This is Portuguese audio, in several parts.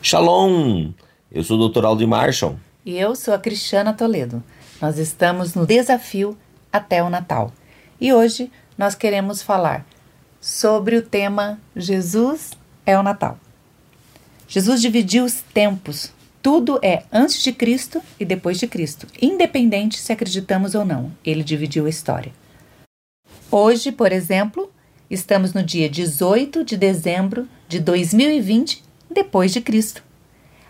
Shalom! Eu sou o Dr. Aldo Marshall. E eu sou a Cristiana Toledo. Nós estamos no desafio até o Natal. E hoje nós queremos falar sobre o tema Jesus é o Natal. Jesus dividiu os tempos. Tudo é antes de Cristo e depois de Cristo, independente se acreditamos ou não. Ele dividiu a história. Hoje, por exemplo, estamos no dia 18 de dezembro de 2020 depois de Cristo.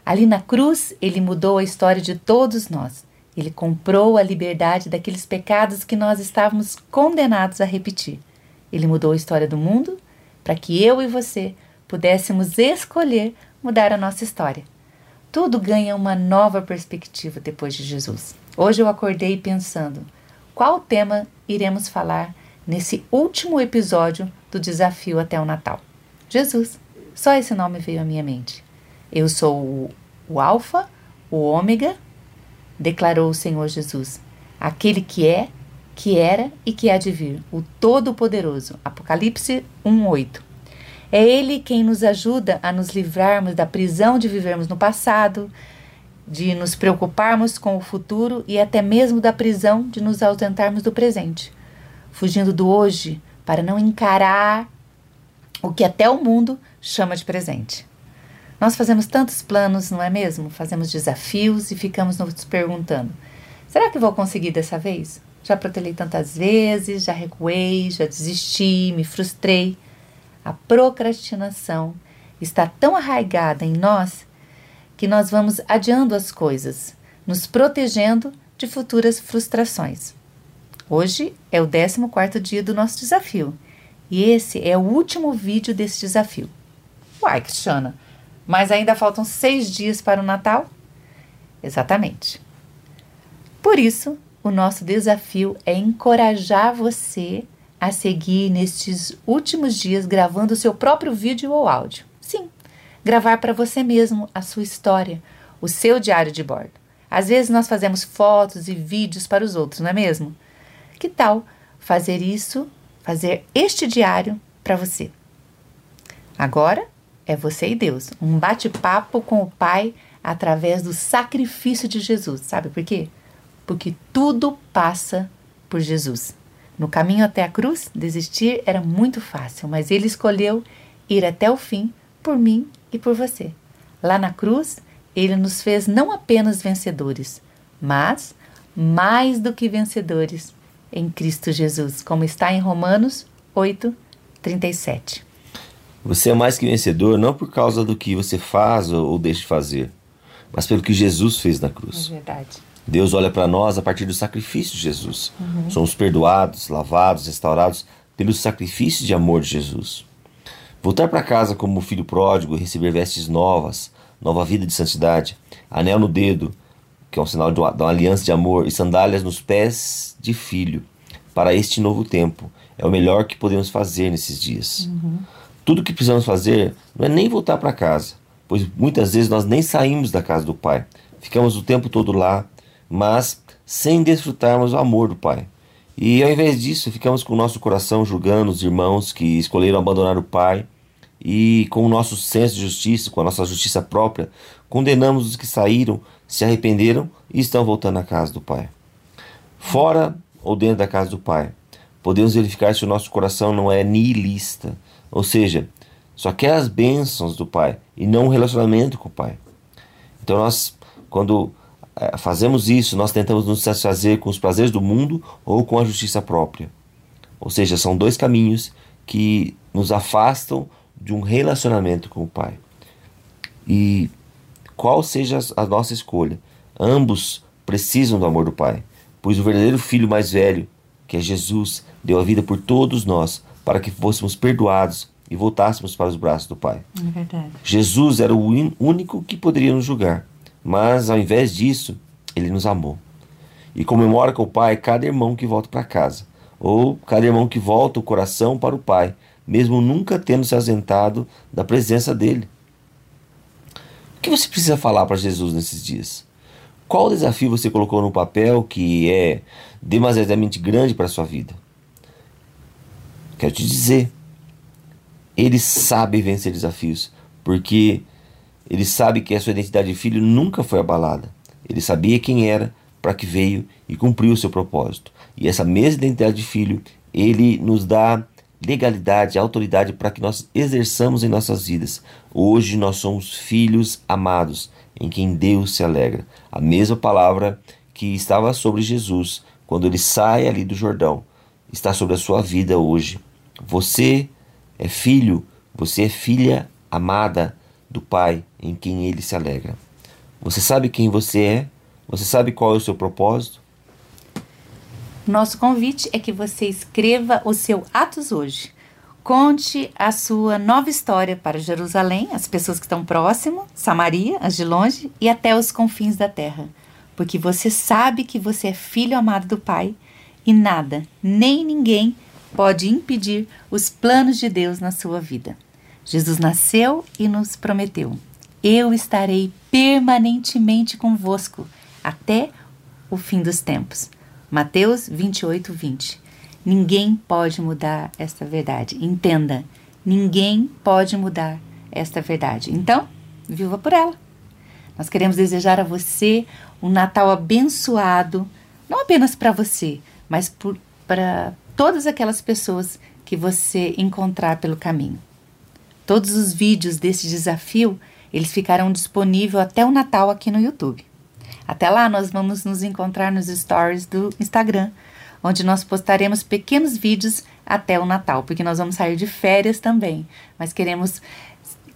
Ali na cruz, ele mudou a história de todos nós. Ele comprou a liberdade daqueles pecados que nós estávamos condenados a repetir. Ele mudou a história do mundo para que eu e você pudéssemos escolher mudar a nossa história. Tudo ganha uma nova perspectiva depois de Jesus. Hoje eu acordei pensando: qual tema iremos falar nesse último episódio do desafio até o Natal? Jesus. Só esse nome veio à minha mente. Eu sou o, o Alfa, o Ômega, declarou o Senhor Jesus, aquele que é, que era e que há de vir, o Todo-Poderoso. Apocalipse 1:8. É ele quem nos ajuda a nos livrarmos da prisão de vivermos no passado, de nos preocuparmos com o futuro e até mesmo da prisão de nos ausentarmos do presente, fugindo do hoje para não encarar o que até o mundo chama de presente. Nós fazemos tantos planos, não é mesmo? Fazemos desafios e ficamos nos perguntando: será que vou conseguir dessa vez? Já protelei tantas vezes, já recuei, já desisti, me frustrei. A procrastinação está tão arraigada em nós que nós vamos adiando as coisas, nos protegendo de futuras frustrações. Hoje é o 14 dia do nosso desafio e esse é o último vídeo desse desafio. Uai, Cristiana, mas ainda faltam seis dias para o Natal? Exatamente. Por isso, o nosso desafio é encorajar você a seguir nestes últimos dias gravando o seu próprio vídeo ou áudio. Sim, gravar para você mesmo a sua história, o seu diário de bordo. Às vezes nós fazemos fotos e vídeos para os outros, não é mesmo? Que tal fazer isso, fazer este diário para você? Agora é você e Deus. Um bate-papo com o Pai através do sacrifício de Jesus. Sabe por quê? Porque tudo passa por Jesus. No caminho até a cruz, desistir era muito fácil, mas ele escolheu ir até o fim por mim e por você. Lá na cruz, ele nos fez não apenas vencedores, mas mais do que vencedores em Cristo Jesus, como está em Romanos 8, 37. Você é mais que vencedor não por causa do que você faz ou deixa de fazer, mas pelo que Jesus fez na cruz. É verdade. Deus olha para nós a partir do sacrifício de Jesus. Uhum. Somos perdoados, lavados, restaurados pelo sacrifício de amor de Jesus. Voltar para casa como filho pródigo e receber vestes novas, nova vida de santidade, anel no dedo, que é um sinal de uma, de uma aliança de amor, e sandálias nos pés de filho, para este novo tempo. É o melhor que podemos fazer nesses dias. Uhum. Tudo que precisamos fazer não é nem voltar para casa, pois muitas vezes nós nem saímos da casa do Pai. Ficamos o tempo todo lá, mas sem desfrutarmos o amor do Pai. E ao invés disso, ficamos com o nosso coração julgando os irmãos que escolheram abandonar o Pai e com o nosso senso de justiça, com a nossa justiça própria, condenamos os que saíram, se arrependeram e estão voltando à casa do Pai. Fora ou dentro da casa do Pai, podemos verificar se o nosso coração não é nihilista, ou seja, só quer as bênçãos do Pai e não um relacionamento com o Pai. Então nós, quando é, fazemos isso, nós tentamos nos satisfazer com os prazeres do mundo ou com a justiça própria. Ou seja, são dois caminhos que nos afastam de um relacionamento com o Pai. E qual seja a nossa escolha, ambos precisam do amor do Pai, pois o verdadeiro filho mais velho, que é Jesus, deu a vida por todos nós para que fôssemos perdoados e voltássemos para os braços do Pai. É verdade. Jesus era o único que poderia nos julgar, mas ao invés disso, ele nos amou. E comemora com o Pai cada irmão que volta para casa, ou cada irmão que volta o coração para o Pai, mesmo nunca tendo se ausentado da presença dele. O que você precisa falar para Jesus nesses dias? Qual desafio você colocou no papel que é demasiadamente grande para a sua vida? Quero te dizer, ele sabe vencer desafios, porque Ele sabe que a sua identidade de filho nunca foi abalada. Ele sabia quem era, para que veio e cumpriu o seu propósito. E essa mesma identidade de filho, ele nos dá legalidade, autoridade para que nós exerçamos em nossas vidas. Hoje nós somos filhos amados, em quem Deus se alegra. A mesma palavra que estava sobre Jesus quando ele sai ali do Jordão está sobre a sua vida hoje. Você é filho, você é filha amada do Pai em quem ele se alegra. Você sabe quem você é? Você sabe qual é o seu propósito? Nosso convite é que você escreva o seu Atos hoje. Conte a sua nova história para Jerusalém, as pessoas que estão próximo, Samaria, as de longe e até os confins da terra. Porque você sabe que você é filho amado do Pai e nada, nem ninguém pode impedir os planos de Deus na sua vida. Jesus nasceu e nos prometeu: Eu estarei permanentemente convosco até o fim dos tempos. Mateus 28, 20. Ninguém pode mudar esta verdade. Entenda, ninguém pode mudar esta verdade. Então, viva por ela. Nós queremos desejar a você um Natal abençoado, não apenas para você, mas para todas aquelas pessoas que você encontrar pelo caminho. Todos os vídeos desse desafio, eles ficarão disponíveis até o Natal aqui no YouTube. Até lá, nós vamos nos encontrar nos stories do Instagram, onde nós postaremos pequenos vídeos até o Natal, porque nós vamos sair de férias também. Mas queremos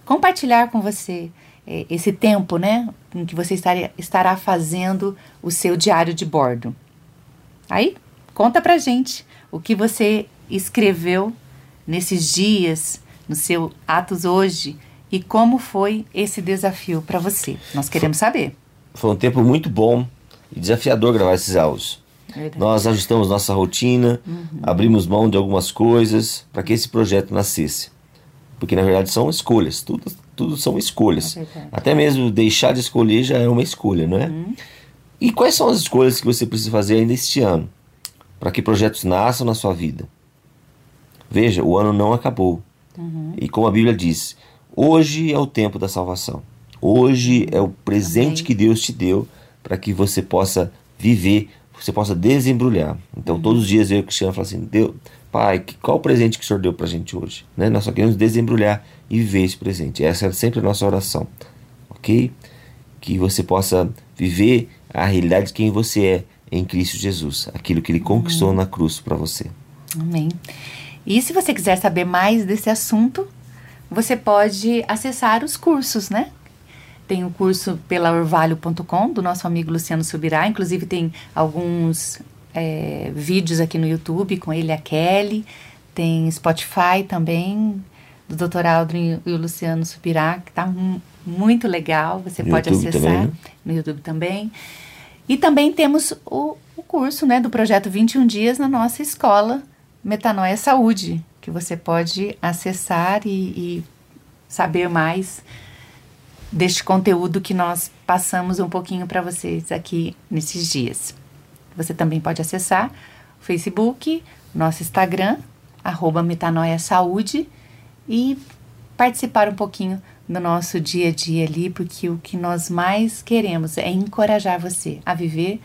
compartilhar com você é, esse tempo, né, em que você estará, estará fazendo o seu diário de bordo. Aí, conta pra gente o que você escreveu nesses dias, no seu Atos hoje, e como foi esse desafio para você. Nós queremos saber. Foi um tempo muito bom e desafiador gravar esses áudios. Verdade. Nós ajustamos nossa rotina, uhum. abrimos mão de algumas coisas para que esse projeto nascesse. Porque na verdade são escolhas, tudo, tudo são escolhas. É Até mesmo deixar de escolher já é uma escolha, não é? Uhum. E quais são as escolhas que você precisa fazer ainda este ano para que projetos nasçam na sua vida? Veja, o ano não acabou. Uhum. E como a Bíblia diz, hoje é o tempo da salvação. Hoje é o presente Amém. que Deus te deu para que você possa viver, você possa desembrulhar. Então, uhum. todos os dias eu e o Cristiano falamos assim: Deus, Pai, qual o presente que o Senhor deu para a gente hoje? Né? Nós só queremos desembrulhar e viver esse presente. Essa é sempre a nossa oração, ok? Que você possa viver a realidade de quem você é em Cristo Jesus, aquilo que Ele conquistou uhum. na cruz para você. Amém. E se você quiser saber mais desse assunto, você pode acessar os cursos, né? Tem o um curso pela orvalho.com do nosso amigo Luciano Subirá. Inclusive tem alguns é, vídeos aqui no YouTube com ele e a Kelly. Tem Spotify também, do Dr. Aldrin e o Luciano Subirá, que está muito legal. Você no pode YouTube acessar também, né? no YouTube também. E também temos o, o curso né, do projeto 21 Dias na nossa escola Metanoia Saúde, que você pode acessar e, e saber mais deste conteúdo que nós passamos um pouquinho para vocês aqui nesses dias. Você também pode acessar o Facebook, nosso Instagram, arroba Metanoia Saúde e participar um pouquinho do nosso dia a dia ali, porque o que nós mais queremos é encorajar você a viver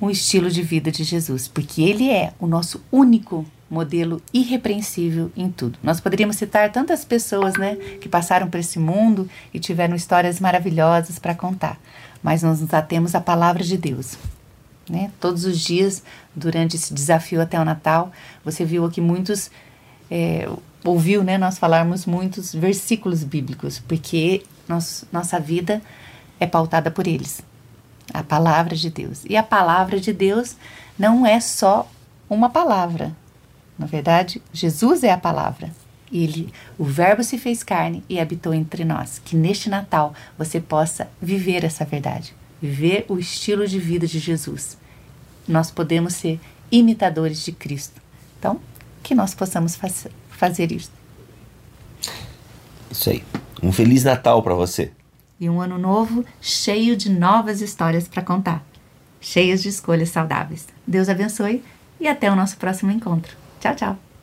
um estilo de vida de Jesus, porque ele é o nosso único modelo irrepreensível em tudo. Nós poderíamos citar tantas pessoas, né, que passaram por esse mundo e tiveram histórias maravilhosas para contar, mas nós nos atemos à palavra de Deus. Né? Todos os dias, durante esse desafio até o Natal, você viu aqui muitos, é, ouviu né, nós falarmos muitos versículos bíblicos, porque nós, nossa vida é pautada por eles. A palavra de Deus. E a palavra de Deus não é só uma palavra, na verdade, Jesus é a palavra. Ele, o Verbo se fez carne e habitou entre nós. Que neste Natal você possa viver essa verdade, viver o estilo de vida de Jesus. Nós podemos ser imitadores de Cristo. Então, que nós possamos faz, fazer isso. Isso aí. Um feliz Natal para você. E um ano novo cheio de novas histórias para contar, cheias de escolhas saudáveis. Deus abençoe e até o nosso próximo encontro. Tchau, tchau.